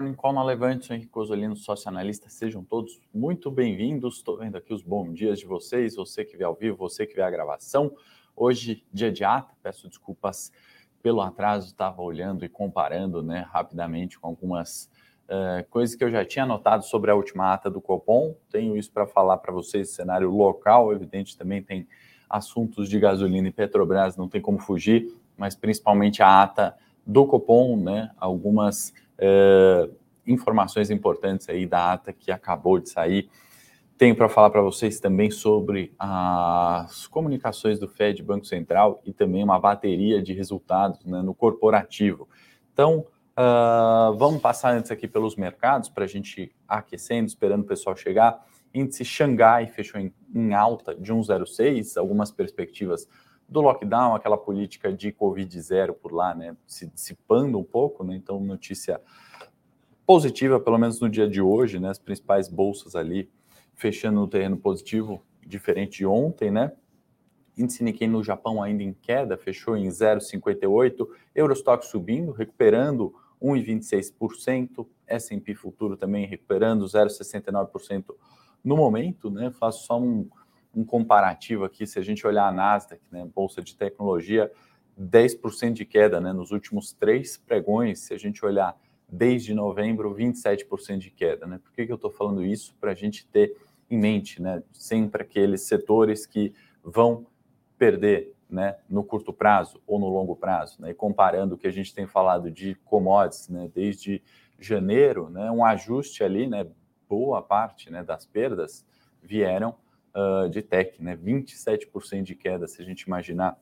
Na Levante, Henrique Cosolino, sócio analista. Sejam todos muito bem-vindos. Estou vendo aqui os bons dias de vocês, você que vê ao vivo, você que vê a gravação. Hoje, dia de ata, peço desculpas pelo atraso, estava olhando e comparando né, rapidamente com algumas uh, coisas que eu já tinha notado sobre a última ata do Copom. Tenho isso para falar para vocês, cenário local, evidente, também tem assuntos de gasolina e Petrobras, não tem como fugir, mas principalmente a ata do Copom, né, algumas uh, informações importantes aí da ata que acabou de sair. Tenho para falar para vocês também sobre as comunicações do Fed, Banco Central, e também uma bateria de resultados né, no corporativo. Então, uh, vamos passar antes aqui pelos mercados para a gente aquecendo, esperando o pessoal chegar. Índice Xangai fechou em, em alta de 1,06, algumas perspectivas do lockdown, aquela política de Covid zero por lá, né, se dissipando um pouco, né, então notícia positiva, pelo menos no dia de hoje, né, as principais bolsas ali fechando no terreno positivo, diferente de ontem, né, índice Nikkei no Japão ainda em queda, fechou em 0,58, Eurostock subindo, recuperando 1,26%, S&P Futuro também recuperando 0,69% no momento, né, faço só um um comparativo aqui, se a gente olhar a Nasdaq, né, bolsa de tecnologia, 10% de queda né, nos últimos três pregões, se a gente olhar desde novembro, 27% de queda. Né? Por que, que eu estou falando isso? Para a gente ter em mente né, sempre aqueles setores que vão perder né, no curto prazo ou no longo prazo. Né? E comparando o que a gente tem falado de commodities né, desde janeiro, né, um ajuste ali, né, boa parte né, das perdas vieram uh, de tech, né? 27% de queda, se a gente imaginar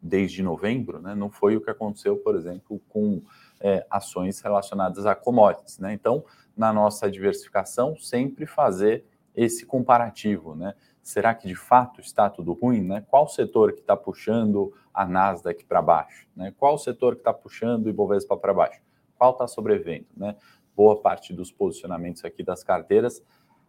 desde novembro, né? Não foi o que aconteceu, por exemplo, com é, ações relacionadas a commodities, né? Então, na nossa diversificação, sempre fazer esse comparativo, né? Será que de fato está tudo ruim? Né? Qual setor que está puxando a Nasdaq para baixo? Né? Qual setor que está puxando o Ibovespa para baixo? Qual está sobrevivendo? Né? Boa parte dos posicionamentos aqui das carteiras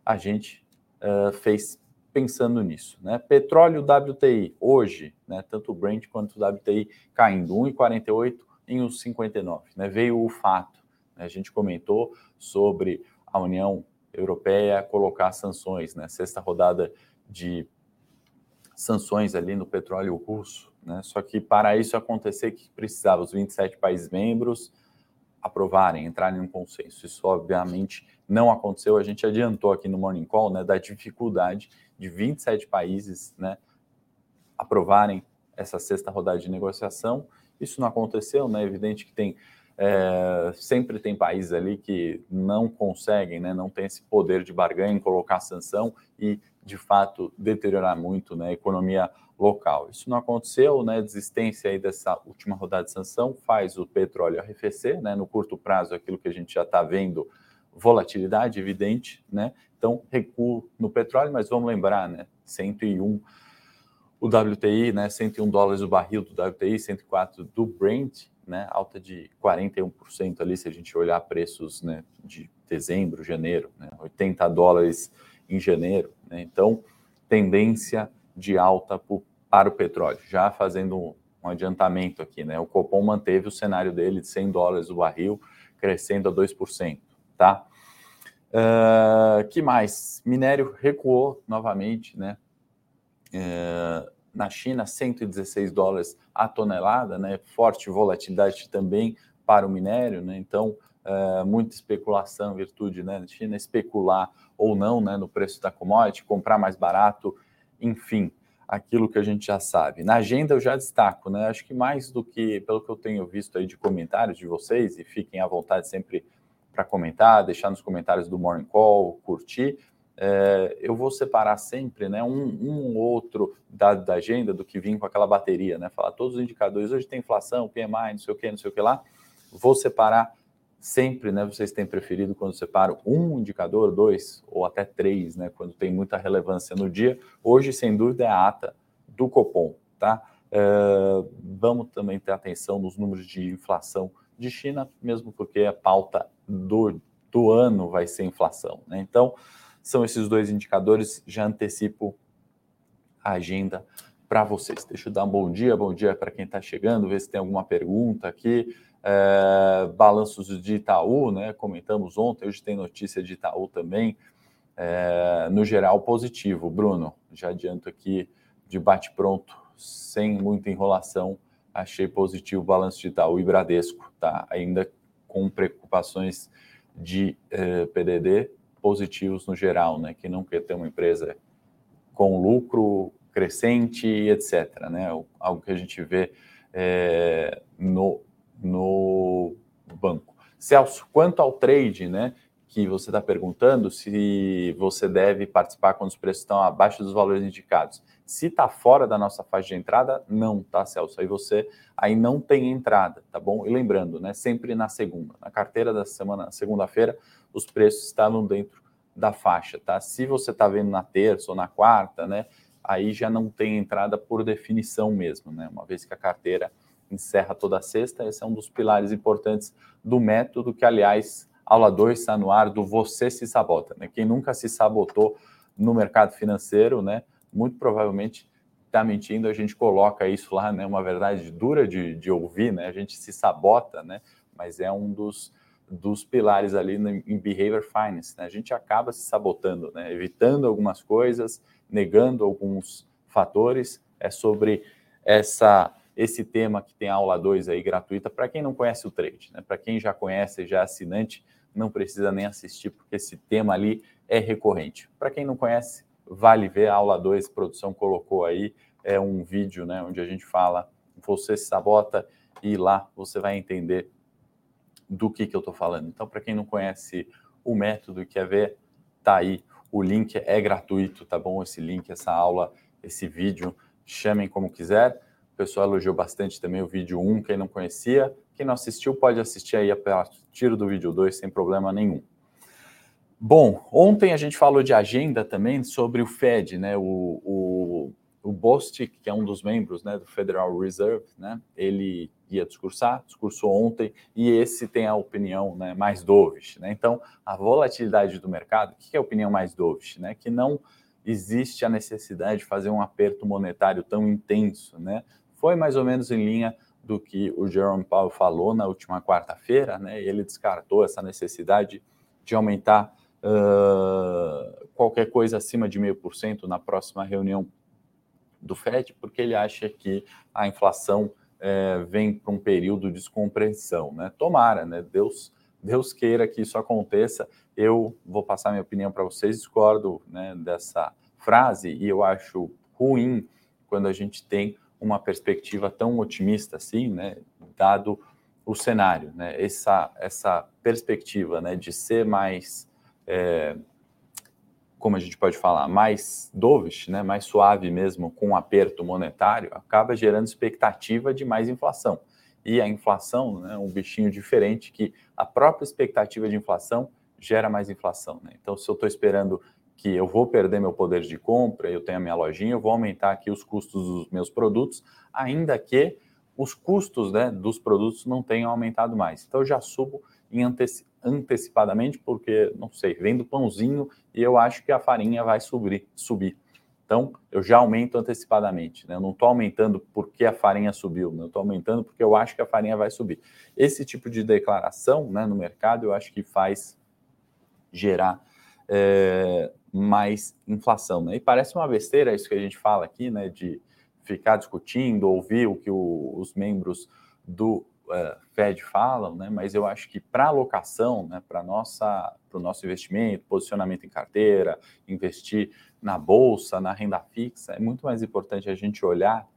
a gente uh, fez pensando nisso. Né? Petróleo WTI, hoje, né, tanto o Brent quanto o WTI caindo, 1,48 em 1,59. Né? Veio o fato, né? a gente comentou sobre a União Europeia colocar sanções, né? sexta rodada de sanções ali no petróleo russo. Né? Só que para isso acontecer, que precisava os 27 países membros aprovarem, entrarem em um consenso. Isso, obviamente, não aconteceu. A gente adiantou aqui no Morning Call né, da dificuldade de 27 países né, aprovarem essa sexta rodada de negociação. Isso não aconteceu, né? É evidente que tem é, sempre tem países ali que não conseguem, né, não tem esse poder de barganha em colocar sanção e, de fato, deteriorar muito né, a economia local. Isso não aconteceu, né, desistência aí dessa última rodada de sanção faz o petróleo arrefecer, né, no curto prazo, aquilo que a gente já está vendo, volatilidade evidente, né, então recuo no petróleo, mas vamos lembrar, né, 101 o WTI, né, 101 dólares o barril do WTI, 104 do Brent, né, alta de 41% ali, se a gente olhar preços né, de dezembro, janeiro, né, 80 dólares em janeiro. Né, então, tendência de alta por, para o petróleo. Já fazendo um, um, adiantamento aqui, né, o Copom manteve o cenário dele de 100 dólares o barril, crescendo a 2%. Tá? Uh, que mais? Minério recuou novamente, né? Uh, na China, 116 dólares a tonelada, né? Forte volatilidade também para o minério, né? Então, é, muita especulação, virtude, né? Na China, especular ou não, né? No preço da commodity, comprar mais barato, enfim, aquilo que a gente já sabe. Na agenda eu já destaco, né? Acho que mais do que, pelo que eu tenho visto aí de comentários de vocês, e fiquem à vontade sempre para comentar, deixar nos comentários do Morning Call, curtir é, eu vou separar sempre né, um, um outro dado da agenda do que vir com aquela bateria, né? Falar todos os indicadores, hoje tem inflação, PMI, não sei o que, não sei o que lá. Vou separar sempre, né? Vocês têm preferido quando separo um indicador, dois ou até três, né? Quando tem muita relevância no dia. Hoje, sem dúvida, é a ata do Copom, tá? É, vamos também ter atenção nos números de inflação de China, mesmo porque a pauta do, do ano vai ser inflação, né? Então, são esses dois indicadores, já antecipo a agenda para vocês. Deixa eu dar um bom dia, bom dia para quem está chegando, ver se tem alguma pergunta aqui. É, balanços de Itaú, né? Comentamos ontem, hoje tem notícia de Itaú também. É, no geral, positivo. Bruno, já adianto aqui de bate-pronto, sem muita enrolação, achei positivo o balanço de Itaú e Bradesco, tá? Ainda com preocupações de eh, PDD positivos no geral, né? Que não quer ter uma empresa com lucro crescente, etc. Né? Algo que a gente vê no, no banco. Celso, quanto ao trade, né? Que você está perguntando se você deve participar quando os preços estão abaixo dos valores indicados. Se está fora da nossa faixa de entrada, não, tá, Celso? Aí você aí não tem entrada, tá bom? E lembrando, né? Sempre na segunda. Na carteira da semana, segunda-feira, os preços estavam dentro da faixa, tá? Se você está vendo na terça ou na quarta, né? Aí já não tem entrada por definição mesmo, né? Uma vez que a carteira encerra toda sexta, esse é um dos pilares importantes do método, que, aliás, aula 2 está no ar do Você Se Sabota, né? Quem nunca se sabotou no mercado financeiro, né? muito provavelmente está mentindo, a gente coloca isso lá, né? Uma verdade dura de, de ouvir, né? A gente se sabota, né? Mas é um dos, dos pilares ali em behavior finance, né? A gente acaba se sabotando, né? Evitando algumas coisas, negando alguns fatores. É sobre essa esse tema que tem aula 2 aí gratuita para quem não conhece o trade, né? Para quem já conhece, já é assinante, não precisa nem assistir porque esse tema ali é recorrente. Para quem não conhece, vale ver. A aula 2, produção colocou aí, é um vídeo né, onde a gente fala, você se sabota e lá você vai entender do que, que eu estou falando. Então, para quem não conhece o método e quer ver, tá aí. O link é gratuito, tá bom? Esse link, essa aula, esse vídeo, chamem como quiser. Pessoal elogiou bastante também o vídeo 1, quem não conhecia. Quem não assistiu pode assistir aí a partir do vídeo 2 sem problema nenhum. Bom, ontem a gente falou de agenda também sobre o Fed, né? O, o, o Bostic, que é um dos membros né, do Federal Reserve, né? Ele ia discursar, discursou ontem, e esse tem a opinião né, mais dovish, né? Então, a volatilidade do mercado, o que é a opinião mais dovish, né? Que não existe a necessidade de fazer um aperto monetário tão intenso, né? Foi mais ou menos em linha do que o Jerome Powell falou na última quarta-feira, né? Ele descartou essa necessidade de aumentar uh, qualquer coisa acima de meio por cento na próxima reunião do FED, porque ele acha que a inflação é, vem para um período de descompressão. Né? Tomara, né? Deus, Deus queira que isso aconteça. Eu vou passar minha opinião para vocês, discordo né, dessa frase e eu acho ruim quando a gente tem uma perspectiva tão otimista assim, né, dado o cenário, né, essa, essa perspectiva né, de ser mais é, como a gente pode falar, mais dovish, né, mais suave mesmo, com um aperto monetário, acaba gerando expectativa de mais inflação. E a inflação né, um bichinho diferente que a própria expectativa de inflação gera mais inflação. Né? Então, se eu estou esperando que eu vou perder meu poder de compra, eu tenho a minha lojinha, eu vou aumentar aqui os custos dos meus produtos, ainda que os custos né, dos produtos não tenham aumentado mais. Então, eu já subo anteci antecipadamente, porque, não sei, vendo pãozinho e eu acho que a farinha vai subir. subir. Então, eu já aumento antecipadamente. Né? Eu não estou aumentando porque a farinha subiu, né? eu estou aumentando porque eu acho que a farinha vai subir. Esse tipo de declaração né, no mercado eu acho que faz gerar é, mais inflação. Né? E parece uma besteira isso que a gente fala aqui, né, de ficar discutindo, ouvir o que o, os membros do uh, Fed falam, né? Mas eu acho que para alocação, né, para nossa, para o nosso investimento, posicionamento em carteira, investir na bolsa, na renda fixa, é muito mais importante a gente olhar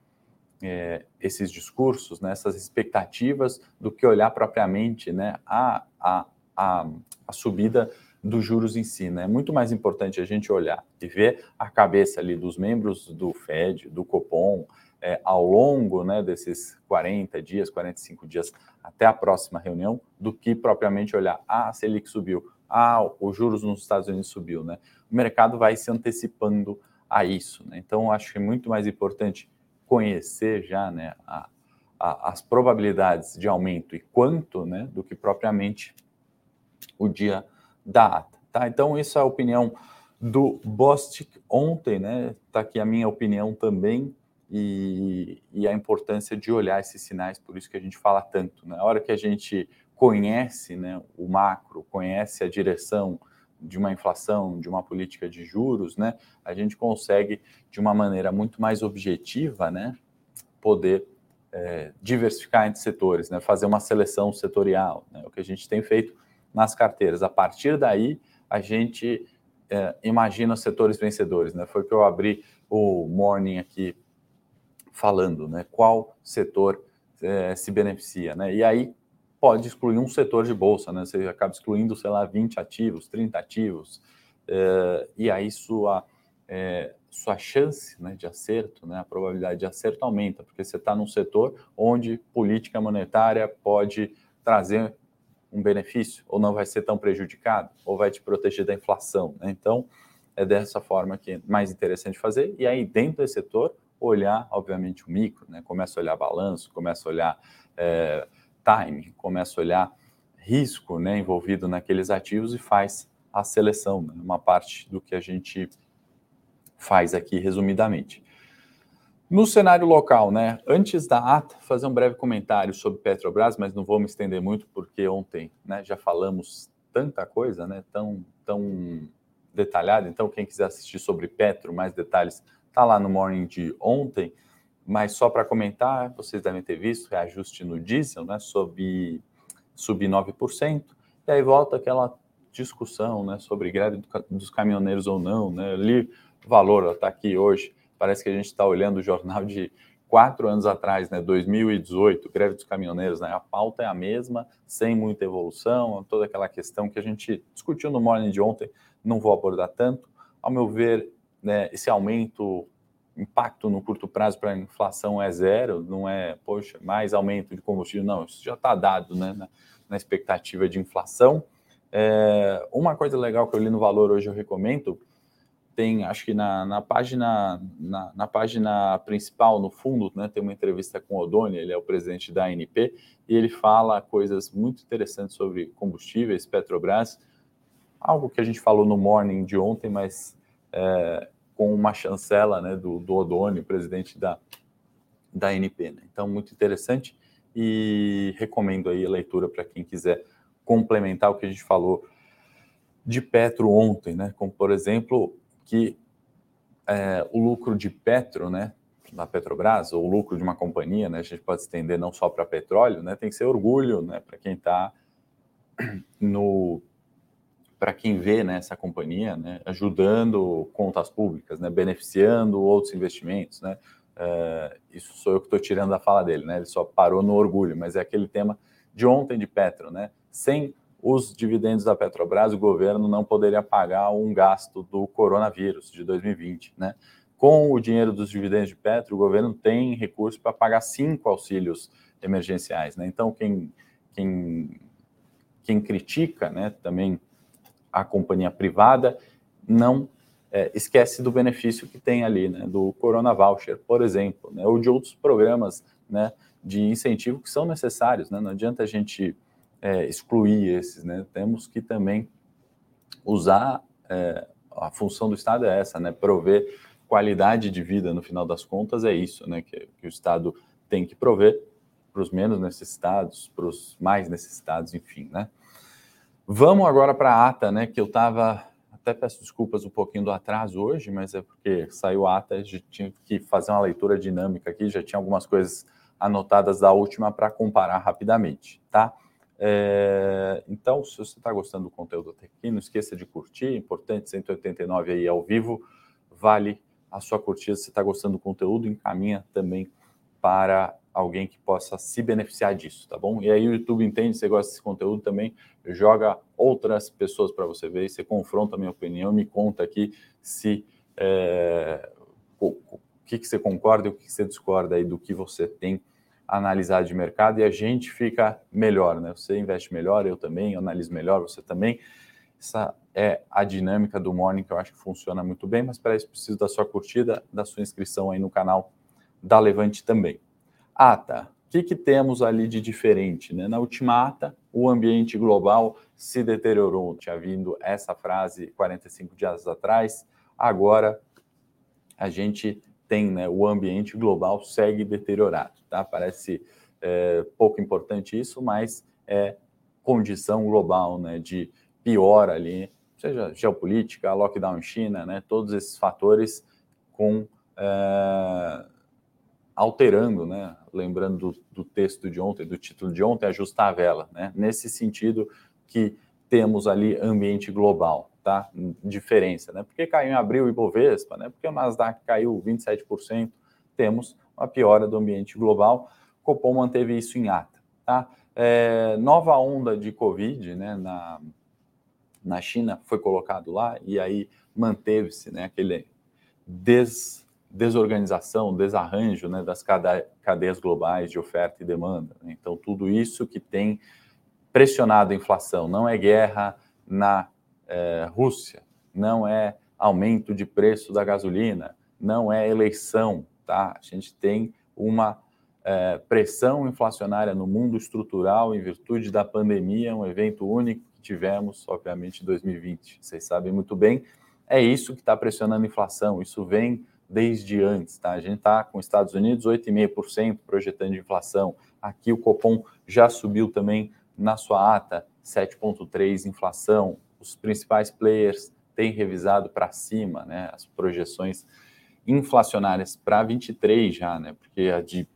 é, esses discursos, né, essas expectativas, do que olhar propriamente, né, a, a, a, a subida dos juros em si. Né? É muito mais importante a gente olhar e ver a cabeça ali dos membros do Fed, do Copom, é, ao longo né, desses 40 dias, 45 dias até a próxima reunião, do que propriamente olhar, ah, a Selic subiu, ah, os juros nos Estados Unidos subiu. Né? O mercado vai se antecipando a isso. Né? Então, acho que é muito mais importante conhecer já né, a, a, as probabilidades de aumento e quanto, né, do que propriamente o dia da ata. Tá? Então, isso é a opinião do Bostic ontem, né? Está aqui a minha opinião também e, e, a importância de olhar esses sinais, por isso que a gente fala tanto. Na né? hora que a gente conhece né, o macro, conhece a direção de uma inflação, de uma política de juros, né, a gente consegue, de uma maneira muito mais objetiva, né, poder é, diversificar entre setores, né, fazer uma seleção setorial, né, o que a gente tem feito nas carteiras. A partir daí, a gente é, imagina os setores vencedores. Né, foi que eu abri o morning aqui falando, né? Qual setor é, se beneficia, né? E aí pode excluir um setor de bolsa, né? Você acaba excluindo, sei lá, 20 ativos, 30 ativos, é, e aí sua, é, sua chance né, de acerto, né, a probabilidade de acerto aumenta, porque você está num setor onde política monetária pode trazer um benefício, ou não vai ser tão prejudicado, ou vai te proteger da inflação. Né? Então, é dessa forma que é mais interessante fazer. E aí, dentro desse setor, olhar, obviamente, o micro, né? Começa a olhar balanço, começa a olhar é, time, começa a olhar risco né, envolvido naqueles ativos e faz a seleção, né? uma parte do que a gente faz aqui resumidamente. No cenário local, né? Antes da ata, fazer um breve comentário sobre Petrobras, mas não vou me estender muito porque ontem, né, já falamos tanta coisa, né, tão tão detalhada. Então, quem quiser assistir sobre Petro, mais detalhes, Está lá no morning de ontem, mas só para comentar, vocês devem ter visto, reajuste no diesel, né? Sob, subir 9%, e aí volta aquela discussão né, sobre greve dos caminhoneiros ou não. Né? Eu li o valor, está aqui hoje, parece que a gente está olhando o jornal de quatro anos atrás, né, 2018, greve dos caminhoneiros, né, a pauta é a mesma, sem muita evolução, toda aquela questão que a gente discutiu no morning de ontem, não vou abordar tanto. Ao meu ver, né, esse aumento, impacto no curto prazo para a inflação é zero, não é, poxa, mais aumento de combustível, não, isso já está dado né, na, na, expectativa de inflação. É, uma coisa legal que eu li no valor hoje, eu recomendo, tem, acho que na, na página na, na, página principal, no fundo, né, tem uma entrevista com o Odoni, ele é o presidente da ANP, e ele fala coisas muito interessantes sobre combustíveis, Petrobras, algo que a gente falou no morning de ontem, mas é, com uma chancela né, do, do Odoni, presidente da, da NP. Né? Então, muito interessante e recomendo aí a leitura para quem quiser complementar o que a gente falou de Petro ontem, né? Como, por exemplo, que é, o lucro de Petro, né, da Petrobras, ou o lucro de uma companhia, né, a gente pode estender não só para petróleo, né, tem que ser orgulho, né, para quem está no para quem vê né, essa companhia né, ajudando contas públicas, né, beneficiando outros investimentos. Né, uh, isso sou eu que estou tirando da fala dele, né, ele só parou no orgulho, mas é aquele tema de ontem de Petro. Né, sem os dividendos da Petrobras, o governo não poderia pagar um gasto do coronavírus de 2020. Né. Com o dinheiro dos dividendos de Petro, o governo tem recurso para pagar cinco auxílios emergenciais. Né. Então, quem, quem, quem critica né, também a companhia privada não é, esquece do benefício que tem ali, né, do Corona Voucher, por exemplo, né, ou de outros programas né, de incentivo que são necessários. Né, não adianta a gente é, excluir esses, né, temos que também usar é, a função do Estado é essa, né, prover qualidade de vida no final das contas é isso, né, que, que o Estado tem que prover para os menos necessitados, para os mais necessitados, enfim, né. Vamos agora para a ata, né? Que eu estava. Até peço desculpas um pouquinho do atraso hoje, mas é porque saiu a ata, a gente tinha que fazer uma leitura dinâmica aqui, já tinha algumas coisas anotadas da última para comparar rapidamente, tá? É, então, se você está gostando do conteúdo até aqui, não esqueça de curtir, é importante, 189 aí ao vivo, vale a sua curtida. Se está gostando do conteúdo, encaminha também para alguém que possa se beneficiar disso, tá bom? E aí o YouTube entende, você gosta desse conteúdo também, joga outras pessoas para você ver, você confronta a minha opinião, me conta aqui se é, o, o, que, que você concorda e o que, que você discorda aí do que você tem analisado de mercado e a gente fica melhor, né? Você investe melhor, eu também, eu analiso melhor, você também. Essa é a dinâmica do Morning que eu acho que funciona muito bem, mas para isso preciso da sua curtida, da sua inscrição aí no canal da Levante também. Ata, o que, que temos ali de diferente? Né? Na última ata, o ambiente global se deteriorou. Tinha vindo essa frase 45 dias atrás, agora a gente tem, né, o ambiente global segue deteriorado, tá? Parece é, pouco importante isso, mas é condição global, né, de pior ali, seja geopolítica, lockdown em China, né, todos esses fatores com é, alterando, né, lembrando do, do, texto de ontem, do título de ontem, ajustar a vela, né, nesse sentido que temos ali ambiente global, tá? Diferença, né? Porque caiu em abril o Ibovespa, né? Porque o Nasdaq caiu 27%, temos uma piora do ambiente global. Copom manteve isso em ata, tá? É, nova onda de Covid, né? Na, na China foi colocado lá e aí manteve-se, né? Aquele des, desorganização, desarranjo, né? Das cadeias globais de oferta e demanda. Né? Então tudo isso que tem pressionado a inflação, não é guerra na é, Rússia, não é aumento de preço da gasolina, não é eleição, tá? A gente tem uma é, pressão inflacionária no mundo estrutural em virtude da pandemia, um evento único que tivemos, obviamente, em 2020. Vocês sabem muito bem, é isso que está pressionando a inflação. Isso vem desde antes, tá? A gente está com os Estados Unidos 8,5% projetando de inflação. Aqui o Copom já subiu também na sua ata 7,3% inflação os principais players têm revisado para cima né, as projeções inflacionárias para 23 já, né, porque a de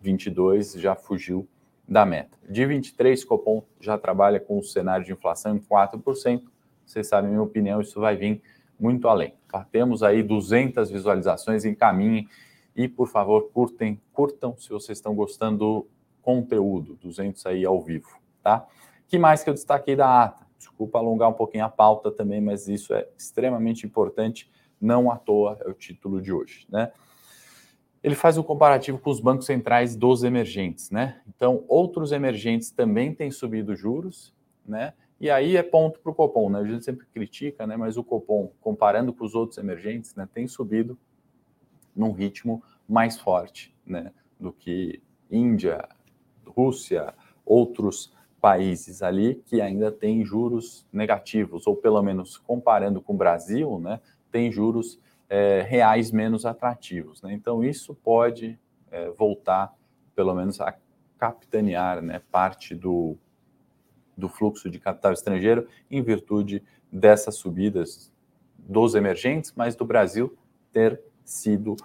22 já fugiu da meta. De 23, Copom já trabalha com o cenário de inflação em 4%. Vocês sabem, minha opinião, isso vai vir muito além. Tá? Temos aí 200 visualizações, encaminhem e, por favor, curtem, curtam se vocês estão gostando do conteúdo, 200 aí ao vivo, tá? que mais que eu destaquei da ata? Desculpa alongar um pouquinho a pauta também, mas isso é extremamente importante, não à toa é o título de hoje, né? Ele faz um comparativo com os bancos centrais dos emergentes, né? Então, outros emergentes também têm subido juros, né? E aí é ponto para o Copom, né? A gente sempre critica, né? Mas o Copom, comparando com os outros emergentes, né, tem subido num ritmo mais forte, né? Do que Índia, Rússia, outros países ali que ainda têm juros negativos, ou pelo menos comparando com o Brasil, né, tem juros é, reais menos atrativos. Né? Então, isso pode é, voltar, pelo menos, a capitanear né, parte do, do fluxo de capital estrangeiro em virtude dessas subidas dos emergentes, mas do Brasil ter sido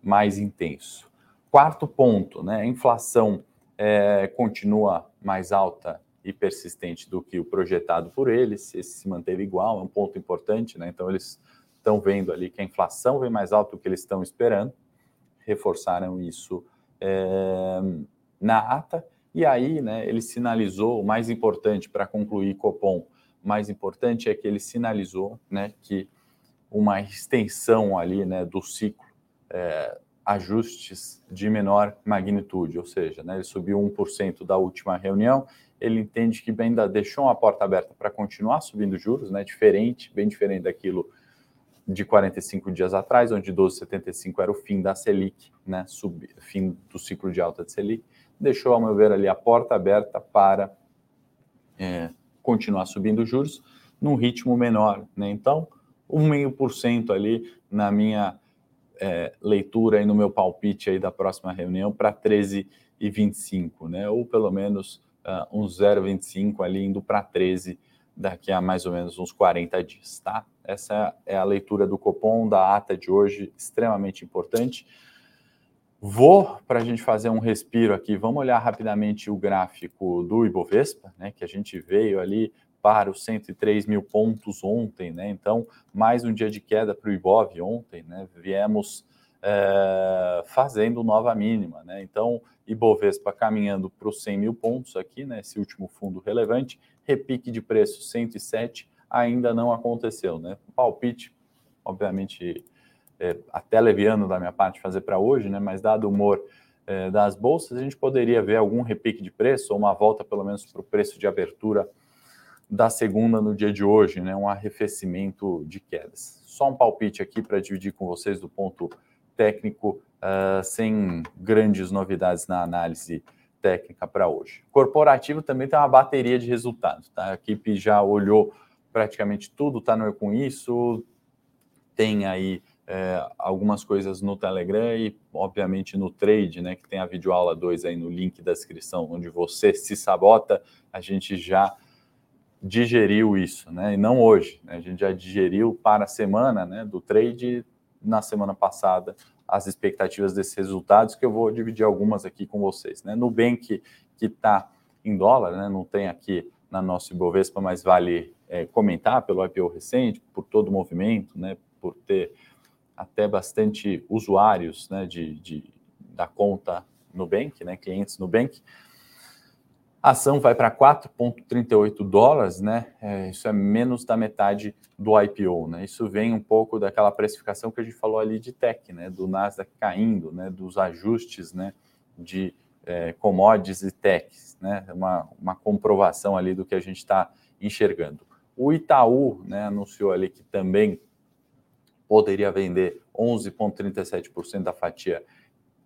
mais intenso. Quarto ponto, né, a inflação é, continua mais alta e persistente do que o projetado por eles, esse se manteve igual, é um ponto importante, né? Então eles estão vendo ali que a inflação vem mais alta do que eles estão esperando, reforçaram isso é, na ata, e aí, né, ele sinalizou, o mais importante para concluir Copom, o mais importante é que ele sinalizou, né, que uma extensão ali, né, do ciclo, é, ajustes de menor magnitude, ou seja, né, ele subiu 1% da última reunião ele entende que ainda deixou uma porta aberta para continuar subindo juros, né? Diferente, bem diferente daquilo de 45 dias atrás, onde 12,75 era o fim da Selic, né? Sub, fim do ciclo de alta de Selic. Deixou, ao meu ver, ali a porta aberta para é, continuar subindo juros num ritmo menor, né? Então, 1,5% ali na minha é, leitura e no meu palpite aí da próxima reunião para 13,25, né? Ou pelo menos uh, uns 0,25 ali indo para 13 daqui a mais ou menos uns 40 dias, tá? Essa é a leitura do Copom da ata de hoje, extremamente importante. Vou, para a gente fazer um respiro aqui, vamos olhar rapidamente o gráfico do Ibovespa, né, que a gente veio ali para os 103 mil pontos ontem, né? Então, mais um dia de queda para o Ibov ontem, né? Viemos é, fazendo nova mínima. Né? Então, Ibovespa caminhando para os 100 mil pontos aqui, né? esse último fundo relevante, repique de preço 107 ainda não aconteceu. Né? Palpite, obviamente, é, até leviano da minha parte fazer para hoje, né? mas dado o humor é, das bolsas, a gente poderia ver algum repique de preço ou uma volta pelo menos para o preço de abertura da segunda no dia de hoje, né? um arrefecimento de quedas. Só um palpite aqui para dividir com vocês do ponto técnico uh, sem grandes novidades na análise técnica para hoje. Corporativo também tem uma bateria de resultados. Tá? A equipe já olhou praticamente tudo, está com isso, tem aí é, algumas coisas no Telegram e, obviamente, no Trade, né, que tem a videoaula 2 aí no link da descrição, onde você se sabota, a gente já digeriu isso, né, e não hoje, né, a gente já digeriu para a semana, né, do Trade, na semana passada, as expectativas desses resultados, que eu vou dividir algumas aqui com vocês, né, Nubank, que está em dólar, né, não tem aqui na nossa Ibovespa, mas vale é, comentar pelo IPO recente, por todo o movimento, né, por ter até bastante usuários né, de, de, da conta Nubank, né, clientes Nubank. A ação vai para 4,38 dólares, né? É, isso é menos da metade do IPO, né? Isso vem um pouco daquela precificação que a gente falou ali de tech, né? Do Nasdaq caindo, né? Dos ajustes, né? De é, commodities e techs, né? Uma, uma comprovação ali do que a gente está enxergando. O Itaú, né? Anunciou ali que também poderia vender 11,37% da fatia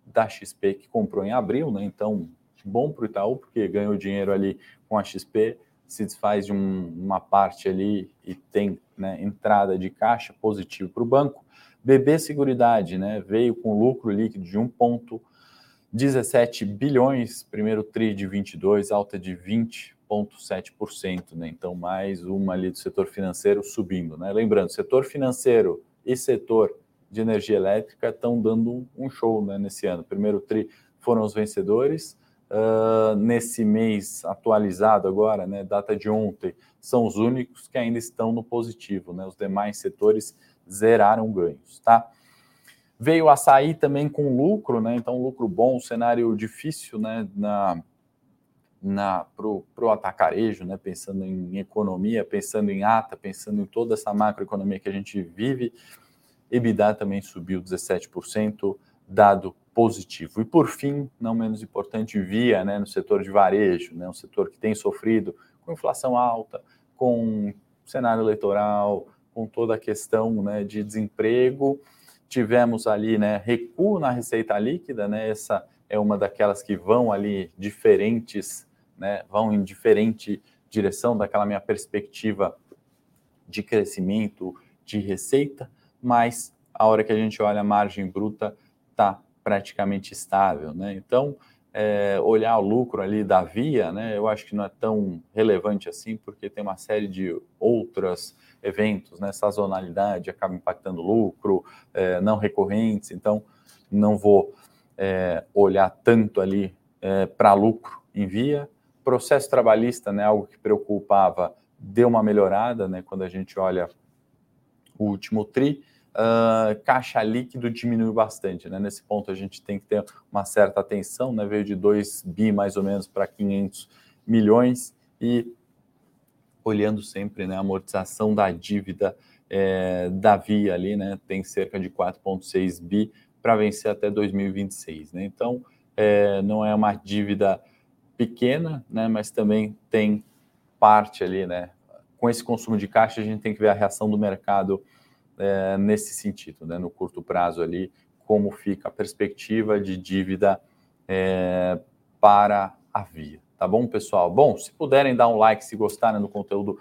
da XP que comprou em abril, né? Então, bom para o Itaú, porque ganhou dinheiro ali com a XP, se desfaz de um, uma parte ali e tem né, entrada de caixa positivo para o banco. BB Seguridade, né? Veio com lucro líquido de 1,17 bilhões, primeiro TRI de 22, alta de 20,7%, né? Então, mais uma ali do setor financeiro subindo, né? Lembrando, setor financeiro e setor de energia elétrica estão dando um show né, nesse ano. Primeiro TRI foram os vencedores. Uh, nesse mês atualizado agora, né, data de ontem, são os únicos que ainda estão no positivo. Né? Os demais setores zeraram ganhos. Tá? Veio o açaí também com lucro, né? então lucro bom, cenário difícil né, na, na, para o atacarejo, né, pensando em economia, pensando em ata, pensando em toda essa macroeconomia que a gente vive, EBITDA também subiu 17%, dado positivo. E por fim, não menos importante, via né, no setor de varejo, né, um setor que tem sofrido com inflação alta, com cenário eleitoral, com toda a questão né, de desemprego. Tivemos ali né, recuo na receita líquida, né, essa é uma daquelas que vão ali diferentes né, vão em diferente direção daquela minha perspectiva de crescimento de receita, mas a hora que a gente olha a margem bruta está praticamente estável, né? Então, é, olhar o lucro ali da Via, né, eu acho que não é tão relevante assim, porque tem uma série de outros eventos, né, sazonalidade acaba impactando lucro, é, não recorrentes, então não vou é, olhar tanto ali é, para lucro em Via, Processo trabalhista, né, algo que preocupava, deu uma melhorada, né, quando a gente olha o último TRI. Uh, caixa líquido diminuiu bastante, né? Nesse ponto a gente tem que ter uma certa atenção, né? Veio de 2 bi mais ou menos para 500 milhões e olhando sempre, né, a amortização da dívida é, da Via ali, né? Tem cerca de 4,6 bi para vencer até 2026, né? Então é, não é uma dívida pequena, né, mas também tem parte ali, né? Com esse consumo de caixa, a gente tem que ver a reação do mercado é, nesse sentido, né? No curto prazo ali, como fica a perspectiva de dívida é, para a Via. Tá bom, pessoal? Bom, se puderem dar um like, se gostarem do conteúdo,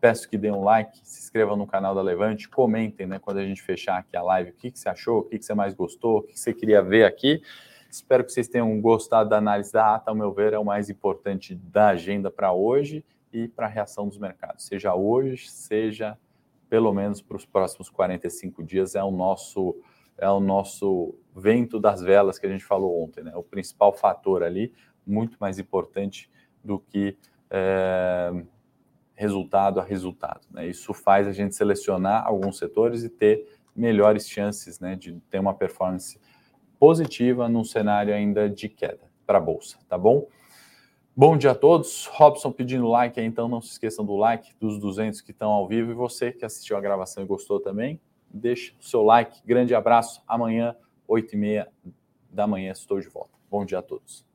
peço que dêem um like, se inscrevam no canal da Levante, comentem, né, quando a gente fechar aqui a live, o que, que você achou, o que, que você mais gostou, o que você queria ver aqui. Espero que vocês tenham gostado da análise da ata. Ao meu ver, é o mais importante da agenda para hoje e para a reação dos mercados. Seja hoje, seja pelo menos para os próximos 45 dias, é o nosso é o nosso vento das velas que a gente falou ontem, né? O principal fator ali, muito mais importante do que é, resultado a resultado. Né? Isso faz a gente selecionar alguns setores e ter melhores chances né, de ter uma performance positiva num cenário ainda de queda para a bolsa, tá bom? Bom dia a todos. Robson pedindo like, então não se esqueçam do like dos 200 que estão ao vivo e você que assistiu a gravação e gostou também, deixa o seu like. Grande abraço. Amanhã, 8h30 da manhã, estou de volta. Bom dia a todos.